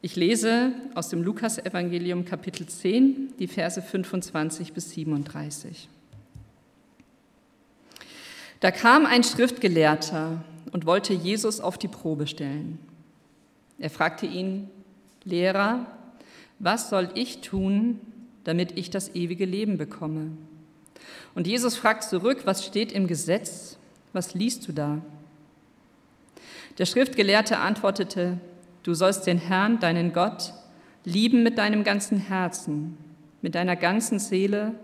Ich lese aus dem Lukasevangelium Kapitel 10 die Verse 25 bis 37. Da kam ein Schriftgelehrter und wollte Jesus auf die Probe stellen. Er fragte ihn, Lehrer, was soll ich tun, damit ich das ewige Leben bekomme? Und Jesus fragt zurück, was steht im Gesetz? Was liest du da? Der Schriftgelehrte antwortete, du sollst den Herrn, deinen Gott, lieben mit deinem ganzen Herzen, mit deiner ganzen Seele,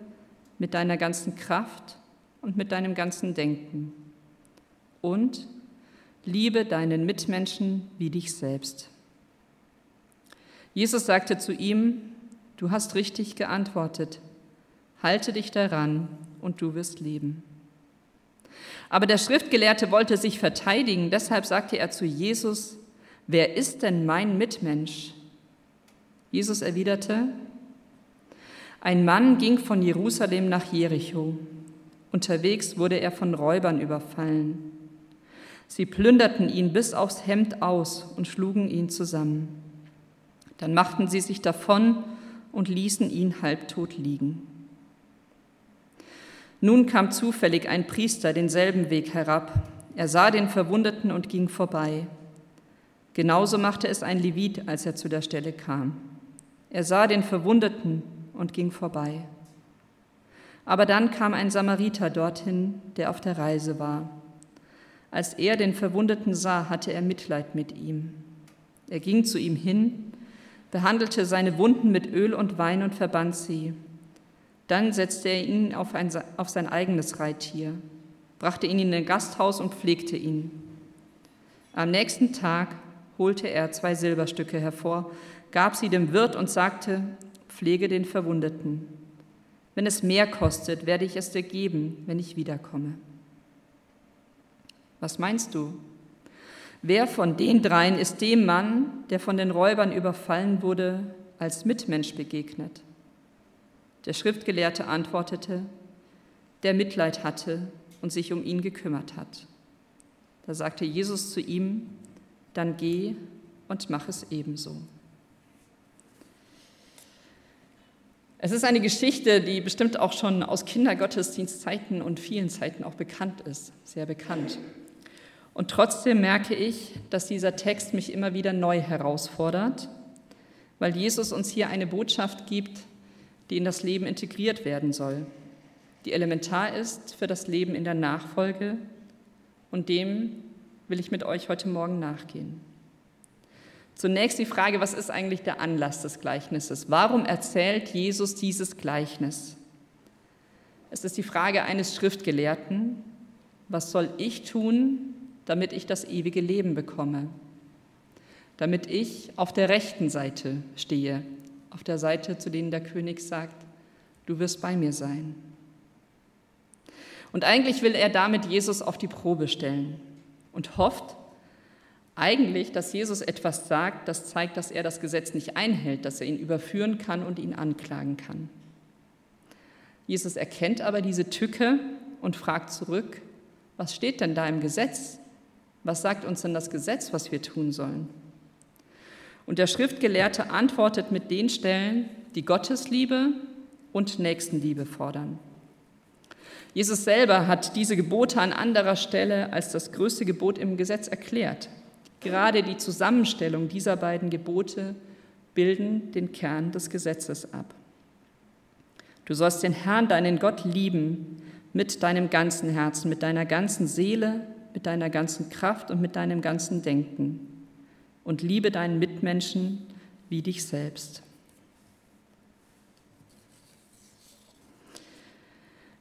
mit deiner ganzen Kraft und mit deinem ganzen Denken. Und liebe deinen Mitmenschen wie dich selbst. Jesus sagte zu ihm, du hast richtig geantwortet, halte dich daran und du wirst leben. Aber der Schriftgelehrte wollte sich verteidigen, deshalb sagte er zu Jesus, wer ist denn mein Mitmensch? Jesus erwiderte, ein Mann ging von Jerusalem nach Jericho. Unterwegs wurde er von Räubern überfallen. Sie plünderten ihn bis aufs Hemd aus und schlugen ihn zusammen. Dann machten sie sich davon und ließen ihn halbtot liegen. Nun kam zufällig ein Priester denselben Weg herab. Er sah den Verwundeten und ging vorbei. Genauso machte es ein Levit, als er zu der Stelle kam. Er sah den Verwundeten und ging vorbei. Aber dann kam ein Samariter dorthin, der auf der Reise war. Als er den Verwundeten sah, hatte er Mitleid mit ihm. Er ging zu ihm hin, behandelte seine Wunden mit Öl und Wein und verband sie. Dann setzte er ihn auf, ein, auf sein eigenes Reittier, brachte ihn in ein Gasthaus und pflegte ihn. Am nächsten Tag holte er zwei Silberstücke hervor, gab sie dem Wirt und sagte, pflege den Verwundeten. Wenn es mehr kostet, werde ich es dir geben, wenn ich wiederkomme. Was meinst du? Wer von den dreien ist dem Mann, der von den Räubern überfallen wurde, als Mitmensch begegnet? Der Schriftgelehrte antwortete, der Mitleid hatte und sich um ihn gekümmert hat. Da sagte Jesus zu ihm, dann geh und mach es ebenso. Es ist eine Geschichte, die bestimmt auch schon aus Kindergottesdienstzeiten und vielen Zeiten auch bekannt ist, sehr bekannt. Und trotzdem merke ich, dass dieser Text mich immer wieder neu herausfordert, weil Jesus uns hier eine Botschaft gibt, die in das Leben integriert werden soll, die elementar ist für das Leben in der Nachfolge und dem will ich mit euch heute Morgen nachgehen. Zunächst die Frage, was ist eigentlich der Anlass des Gleichnisses? Warum erzählt Jesus dieses Gleichnis? Es ist die Frage eines Schriftgelehrten, was soll ich tun, damit ich das ewige Leben bekomme? Damit ich auf der rechten Seite stehe, auf der Seite, zu denen der König sagt, du wirst bei mir sein. Und eigentlich will er damit Jesus auf die Probe stellen und hofft eigentlich, dass Jesus etwas sagt, das zeigt, dass er das Gesetz nicht einhält, dass er ihn überführen kann und ihn anklagen kann. Jesus erkennt aber diese Tücke und fragt zurück, was steht denn da im Gesetz? Was sagt uns denn das Gesetz, was wir tun sollen? Und der Schriftgelehrte antwortet mit den Stellen, die Gottesliebe und Nächstenliebe fordern. Jesus selber hat diese Gebote an anderer Stelle als das größte Gebot im Gesetz erklärt. Gerade die Zusammenstellung dieser beiden Gebote bilden den Kern des Gesetzes ab. Du sollst den Herrn, deinen Gott, lieben mit deinem ganzen Herzen, mit deiner ganzen Seele, mit deiner ganzen Kraft und mit deinem ganzen Denken und liebe deinen Mitmenschen wie dich selbst.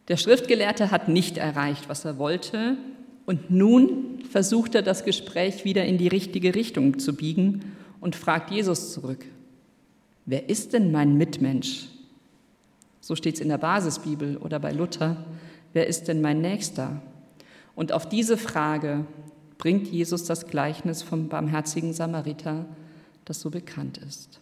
Der Schriftgelehrte hat nicht erreicht, was er wollte, und nun versucht er das Gespräch wieder in die richtige Richtung zu biegen und fragt Jesus zurück, wer ist denn mein Mitmensch? So steht es in der Basisbibel oder bei Luther, wer ist denn mein Nächster? Und auf diese Frage bringt Jesus das Gleichnis vom barmherzigen Samariter, das so bekannt ist.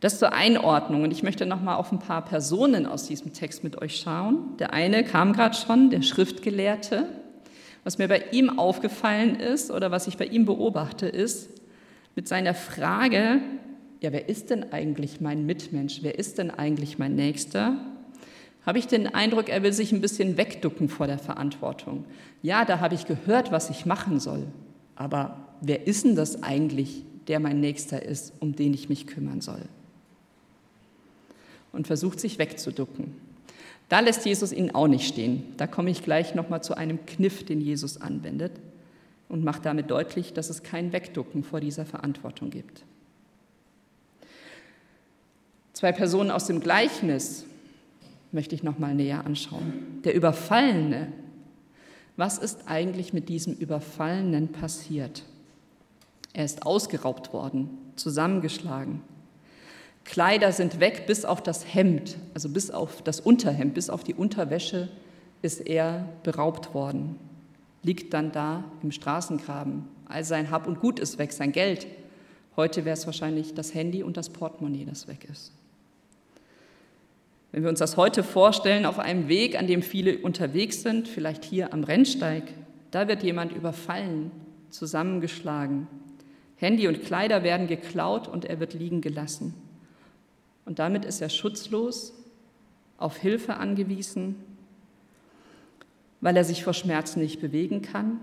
Das zur Einordnung. Und ich möchte noch mal auf ein paar Personen aus diesem Text mit euch schauen. Der eine kam gerade schon, der Schriftgelehrte. Was mir bei ihm aufgefallen ist oder was ich bei ihm beobachte, ist, Mit seiner Frage, ja, wer ist denn eigentlich mein Mitmensch? Wer ist denn eigentlich mein Nächster? Habe ich den Eindruck, er will sich ein bisschen wegducken vor der Verantwortung. Ja, da habe ich gehört, was ich machen soll. Aber wer ist denn das eigentlich, der mein Nächster ist, um den ich mich kümmern soll? Und versucht sich wegzuducken. Da lässt Jesus ihn auch nicht stehen. Da komme ich gleich nochmal zu einem Kniff, den Jesus anwendet und macht damit deutlich, dass es kein Wegducken vor dieser Verantwortung gibt. Zwei Personen aus dem Gleichnis möchte ich noch mal näher anschauen. Der Überfallene. Was ist eigentlich mit diesem Überfallenen passiert? Er ist ausgeraubt worden, zusammengeschlagen. Kleider sind weg bis auf das Hemd, also bis auf das Unterhemd, bis auf die Unterwäsche ist er beraubt worden. Liegt dann da im Straßengraben. All sein Hab und Gut ist weg, sein Geld. Heute wäre es wahrscheinlich das Handy und das Portemonnaie, das weg ist. Wenn wir uns das heute vorstellen, auf einem Weg, an dem viele unterwegs sind, vielleicht hier am Rennsteig, da wird jemand überfallen, zusammengeschlagen. Handy und Kleider werden geklaut und er wird liegen gelassen. Und damit ist er schutzlos, auf Hilfe angewiesen, weil er sich vor Schmerzen nicht bewegen kann,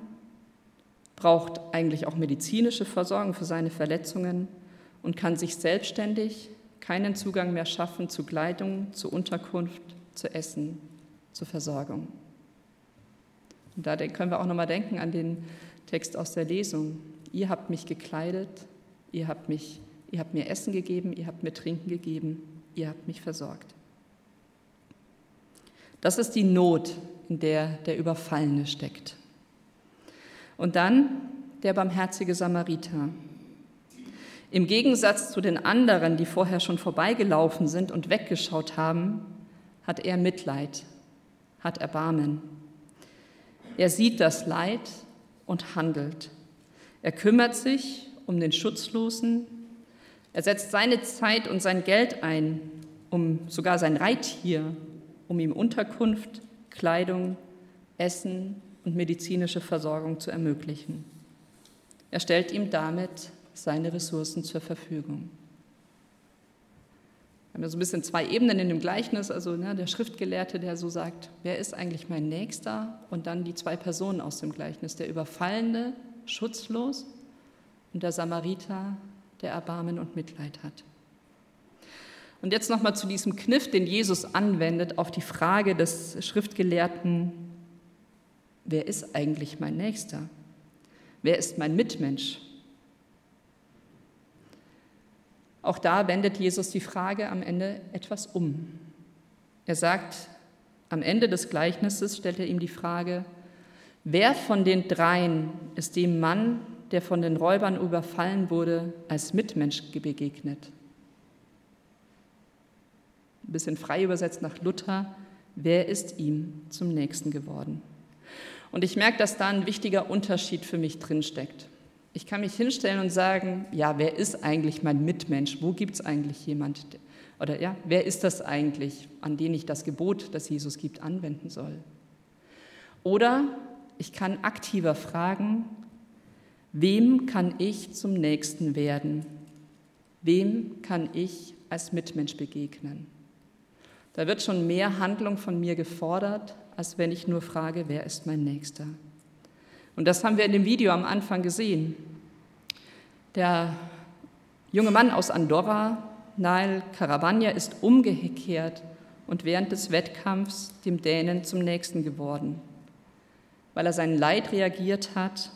braucht eigentlich auch medizinische Versorgung für seine Verletzungen und kann sich selbstständig keinen Zugang mehr schaffen zu Kleidung, zu Unterkunft, zu Essen, zur Versorgung. Und da können wir auch nochmal denken an den Text aus der Lesung. Ihr habt mich gekleidet, ihr habt, mich, ihr habt mir Essen gegeben, ihr habt mir Trinken gegeben, ihr habt mich versorgt. Das ist die Not, in der der Überfallene steckt. Und dann der barmherzige Samariter. Im Gegensatz zu den anderen, die vorher schon vorbeigelaufen sind und weggeschaut haben, hat er Mitleid, hat Erbarmen. Er sieht das Leid und handelt. Er kümmert sich um den Schutzlosen. Er setzt seine Zeit und sein Geld ein, um sogar sein Reittier, um ihm Unterkunft, Kleidung, Essen und medizinische Versorgung zu ermöglichen. Er stellt ihm damit seine Ressourcen zur Verfügung. Wir haben ja so ein bisschen zwei Ebenen in dem Gleichnis, also ne, der Schriftgelehrte, der so sagt, wer ist eigentlich mein Nächster? Und dann die zwei Personen aus dem Gleichnis, der Überfallende, schutzlos und der Samariter, der Erbarmen und Mitleid hat. Und jetzt nochmal zu diesem Kniff, den Jesus anwendet auf die Frage des Schriftgelehrten, wer ist eigentlich mein Nächster? Wer ist mein Mitmensch? Auch da wendet Jesus die Frage am Ende etwas um. Er sagt, am Ende des Gleichnisses stellt er ihm die Frage, wer von den dreien ist dem Mann, der von den Räubern überfallen wurde, als Mitmensch begegnet? Ein bisschen frei übersetzt nach Luther, wer ist ihm zum Nächsten geworden? Und ich merke, dass da ein wichtiger Unterschied für mich drinsteckt. Ich kann mich hinstellen und sagen, ja, wer ist eigentlich mein Mitmensch? Wo gibt es eigentlich jemand? Oder ja, wer ist das eigentlich, an den ich das Gebot, das Jesus gibt, anwenden soll? Oder ich kann aktiver fragen, wem kann ich zum Nächsten werden? Wem kann ich als Mitmensch begegnen? Da wird schon mehr Handlung von mir gefordert, als wenn ich nur frage, wer ist mein Nächster? Und das haben wir in dem Video am Anfang gesehen. Der junge Mann aus Andorra, Nail Carabagna, ist umgekehrt und während des Wettkampfs dem Dänen zum Nächsten geworden, weil er sein Leid reagiert hat,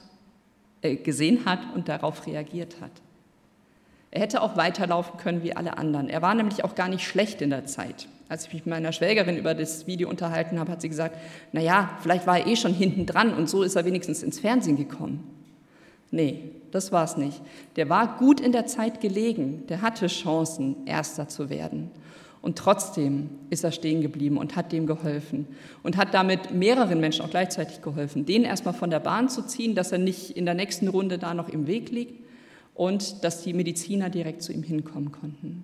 äh, gesehen hat und darauf reagiert hat. Er hätte auch weiterlaufen können wie alle anderen. Er war nämlich auch gar nicht schlecht in der Zeit. Als ich mich mit meiner Schwägerin über das Video unterhalten habe, hat sie gesagt, naja, vielleicht war er eh schon hinten dran und so ist er wenigstens ins Fernsehen gekommen. Nee, das war es nicht. Der war gut in der Zeit gelegen, der hatte Chancen, Erster zu werden. Und trotzdem ist er stehen geblieben und hat dem geholfen und hat damit mehreren Menschen auch gleichzeitig geholfen. Den erstmal von der Bahn zu ziehen, dass er nicht in der nächsten Runde da noch im Weg liegt und dass die Mediziner direkt zu ihm hinkommen konnten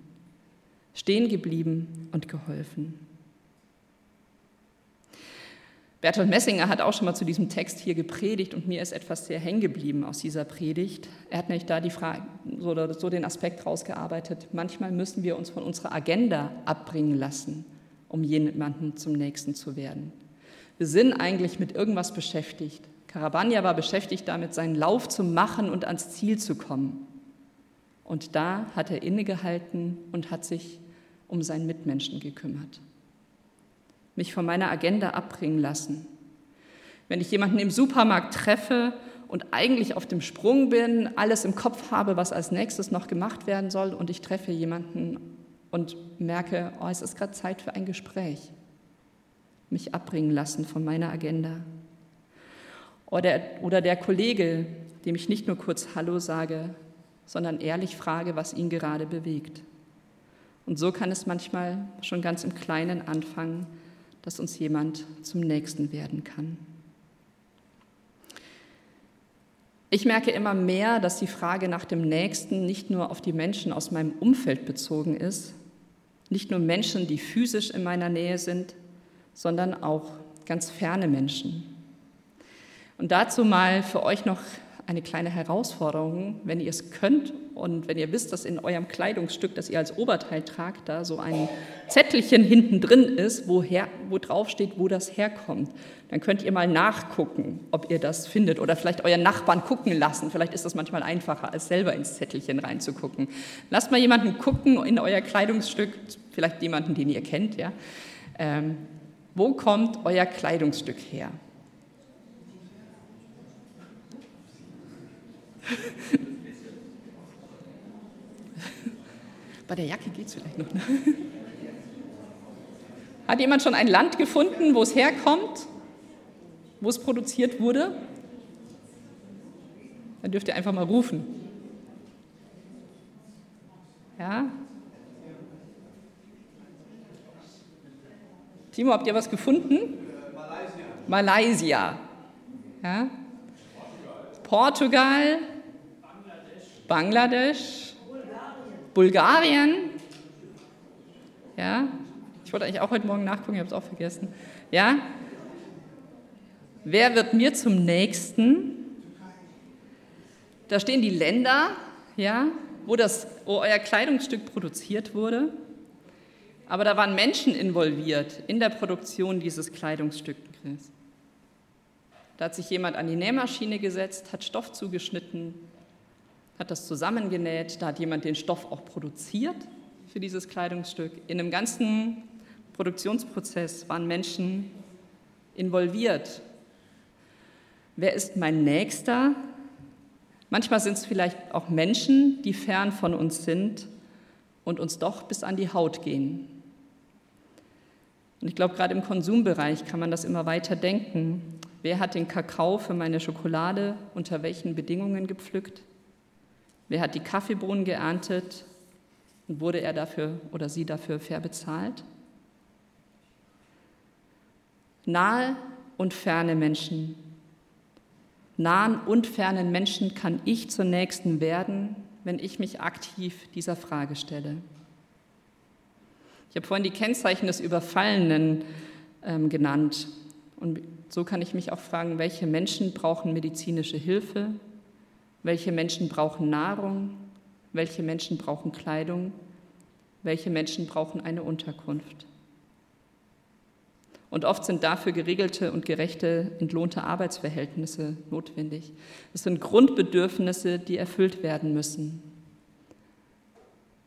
stehen geblieben und geholfen. Bertolt Messinger hat auch schon mal zu diesem Text hier gepredigt und mir ist etwas sehr hängen geblieben aus dieser Predigt. Er hat nämlich da die Frage, so, so den Aspekt rausgearbeitet, manchmal müssen wir uns von unserer Agenda abbringen lassen, um jemanden zum Nächsten zu werden. Wir sind eigentlich mit irgendwas beschäftigt. Carabagna war beschäftigt damit, seinen Lauf zu machen und ans Ziel zu kommen. Und da hat er innegehalten und hat sich um seinen Mitmenschen gekümmert mich von meiner Agenda abbringen lassen. Wenn ich jemanden im Supermarkt treffe und eigentlich auf dem Sprung bin, alles im Kopf habe, was als nächstes noch gemacht werden soll, und ich treffe jemanden und merke, oh, es ist gerade Zeit für ein Gespräch, mich abbringen lassen von meiner Agenda. Oder, oder der Kollege, dem ich nicht nur kurz Hallo sage, sondern ehrlich frage, was ihn gerade bewegt. Und so kann es manchmal schon ganz im Kleinen anfangen, dass uns jemand zum Nächsten werden kann. Ich merke immer mehr, dass die Frage nach dem Nächsten nicht nur auf die Menschen aus meinem Umfeld bezogen ist, nicht nur Menschen, die physisch in meiner Nähe sind, sondern auch ganz ferne Menschen. Und dazu mal für euch noch eine kleine Herausforderung, wenn ihr es könnt und wenn ihr wisst, dass in eurem Kleidungsstück, das ihr als Oberteil tragt, da so ein Zettelchen hinten drin ist, woher, wo drauf steht, wo das herkommt, dann könnt ihr mal nachgucken, ob ihr das findet oder vielleicht euren Nachbarn gucken lassen. Vielleicht ist das manchmal einfacher, als selber ins Zettelchen reinzugucken. Lasst mal jemanden gucken in euer Kleidungsstück, vielleicht jemanden, den ihr kennt, ja. Ähm, wo kommt euer Kleidungsstück her? Bei der Jacke geht es vielleicht noch. Ne? Hat jemand schon ein Land gefunden, wo es herkommt, wo es produziert wurde? Dann dürft ihr einfach mal rufen. Ja? Timo, habt ihr was gefunden? Malaysia. Malaysia. Ja? Portugal. Bangladesch, Bulgarien. Ja, ich wollte eigentlich auch heute Morgen nachgucken, ich habe es auch vergessen. Ja, wer wird mir zum Nächsten? Da stehen die Länder, ja, wo, das, wo euer Kleidungsstück produziert wurde. Aber da waren Menschen involviert in der Produktion dieses Kleidungsstücks. Da hat sich jemand an die Nähmaschine gesetzt, hat Stoff zugeschnitten, hat das zusammengenäht, da hat jemand den Stoff auch produziert für dieses Kleidungsstück. In einem ganzen Produktionsprozess waren Menschen involviert. Wer ist mein Nächster? Manchmal sind es vielleicht auch Menschen, die fern von uns sind und uns doch bis an die Haut gehen. Und ich glaube, gerade im Konsumbereich kann man das immer weiter denken. Wer hat den Kakao für meine Schokolade unter welchen Bedingungen gepflückt? Wer hat die Kaffeebohnen geerntet und wurde er dafür oder sie dafür fair bezahlt? Nahe und ferne Menschen. Nahen und fernen Menschen kann ich zur Nächsten werden, wenn ich mich aktiv dieser Frage stelle. Ich habe vorhin die Kennzeichen des Überfallenen ähm, genannt. Und so kann ich mich auch fragen, welche Menschen brauchen medizinische Hilfe, welche Menschen brauchen Nahrung? Welche Menschen brauchen Kleidung? Welche Menschen brauchen eine Unterkunft? Und oft sind dafür geregelte und gerechte entlohnte Arbeitsverhältnisse notwendig. Es sind Grundbedürfnisse, die erfüllt werden müssen.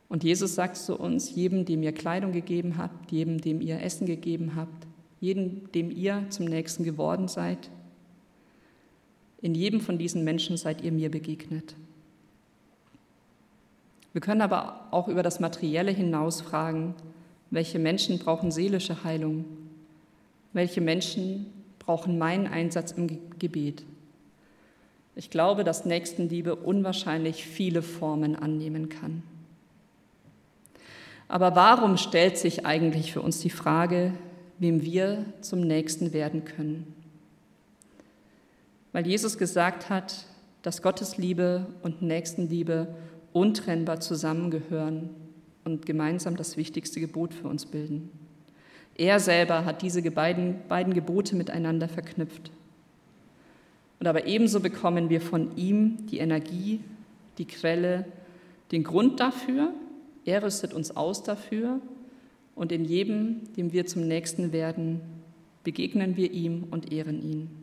Und Jesus sagt zu uns, jedem, dem ihr Kleidung gegeben habt, jedem, dem ihr Essen gegeben habt, jedem, dem ihr zum Nächsten geworden seid, in jedem von diesen Menschen seid ihr mir begegnet. Wir können aber auch über das Materielle hinaus fragen, welche Menschen brauchen seelische Heilung? Welche Menschen brauchen meinen Einsatz im Gebet? Ich glaube, dass Nächstenliebe unwahrscheinlich viele Formen annehmen kann. Aber warum stellt sich eigentlich für uns die Frage, wem wir zum Nächsten werden können? Weil Jesus gesagt hat, dass Gottes Liebe und Nächstenliebe untrennbar zusammengehören und gemeinsam das wichtigste Gebot für uns bilden. Er selber hat diese beiden, beiden Gebote miteinander verknüpft. Und aber ebenso bekommen wir von ihm die Energie, die Quelle, den Grund dafür. Er rüstet uns aus dafür. Und in jedem, dem wir zum Nächsten werden, begegnen wir ihm und ehren ihn.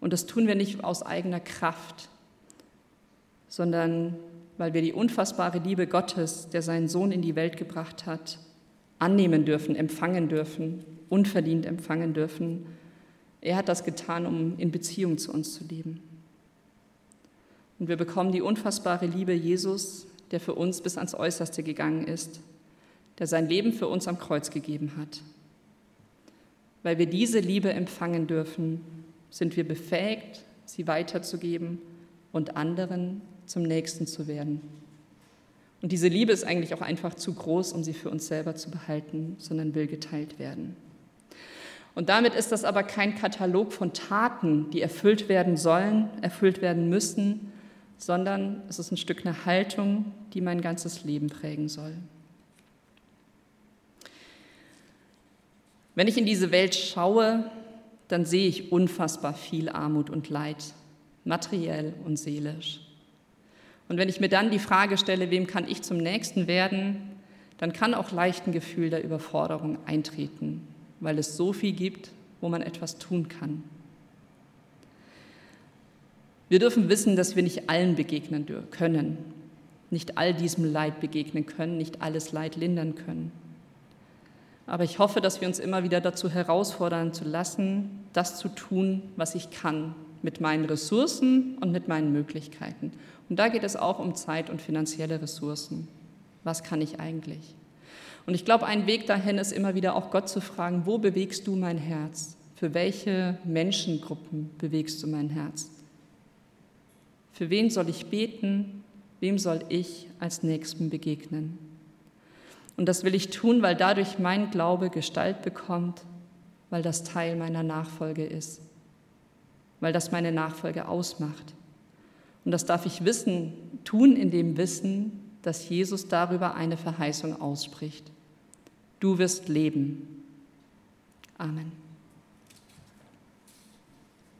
Und das tun wir nicht aus eigener Kraft, sondern weil wir die unfassbare Liebe Gottes, der seinen Sohn in die Welt gebracht hat, annehmen dürfen, empfangen dürfen, unverdient empfangen dürfen. Er hat das getan, um in Beziehung zu uns zu leben. Und wir bekommen die unfassbare Liebe Jesus, der für uns bis ans Äußerste gegangen ist, der sein Leben für uns am Kreuz gegeben hat. Weil wir diese Liebe empfangen dürfen, sind wir befähigt, sie weiterzugeben und anderen zum Nächsten zu werden. Und diese Liebe ist eigentlich auch einfach zu groß, um sie für uns selber zu behalten, sondern will geteilt werden. Und damit ist das aber kein Katalog von Taten, die erfüllt werden sollen, erfüllt werden müssen, sondern es ist ein Stück eine Haltung, die mein ganzes Leben prägen soll. Wenn ich in diese Welt schaue, dann sehe ich unfassbar viel Armut und Leid, materiell und seelisch. Und wenn ich mir dann die Frage stelle, wem kann ich zum Nächsten werden, dann kann auch leicht ein Gefühl der Überforderung eintreten, weil es so viel gibt, wo man etwas tun kann. Wir dürfen wissen, dass wir nicht allen begegnen können, nicht all diesem Leid begegnen können, nicht alles Leid lindern können. Aber ich hoffe, dass wir uns immer wieder dazu herausfordern zu lassen, das zu tun, was ich kann, mit meinen Ressourcen und mit meinen Möglichkeiten. Und da geht es auch um Zeit und finanzielle Ressourcen. Was kann ich eigentlich? Und ich glaube, ein Weg dahin ist immer wieder auch Gott zu fragen, wo bewegst du mein Herz? Für welche Menschengruppen bewegst du mein Herz? Für wen soll ich beten? Wem soll ich als Nächsten begegnen? Und das will ich tun, weil dadurch mein Glaube Gestalt bekommt, weil das Teil meiner Nachfolge ist weil das meine Nachfolge ausmacht. Und das darf ich wissen, tun in dem Wissen, dass Jesus darüber eine Verheißung ausspricht. Du wirst leben. Amen.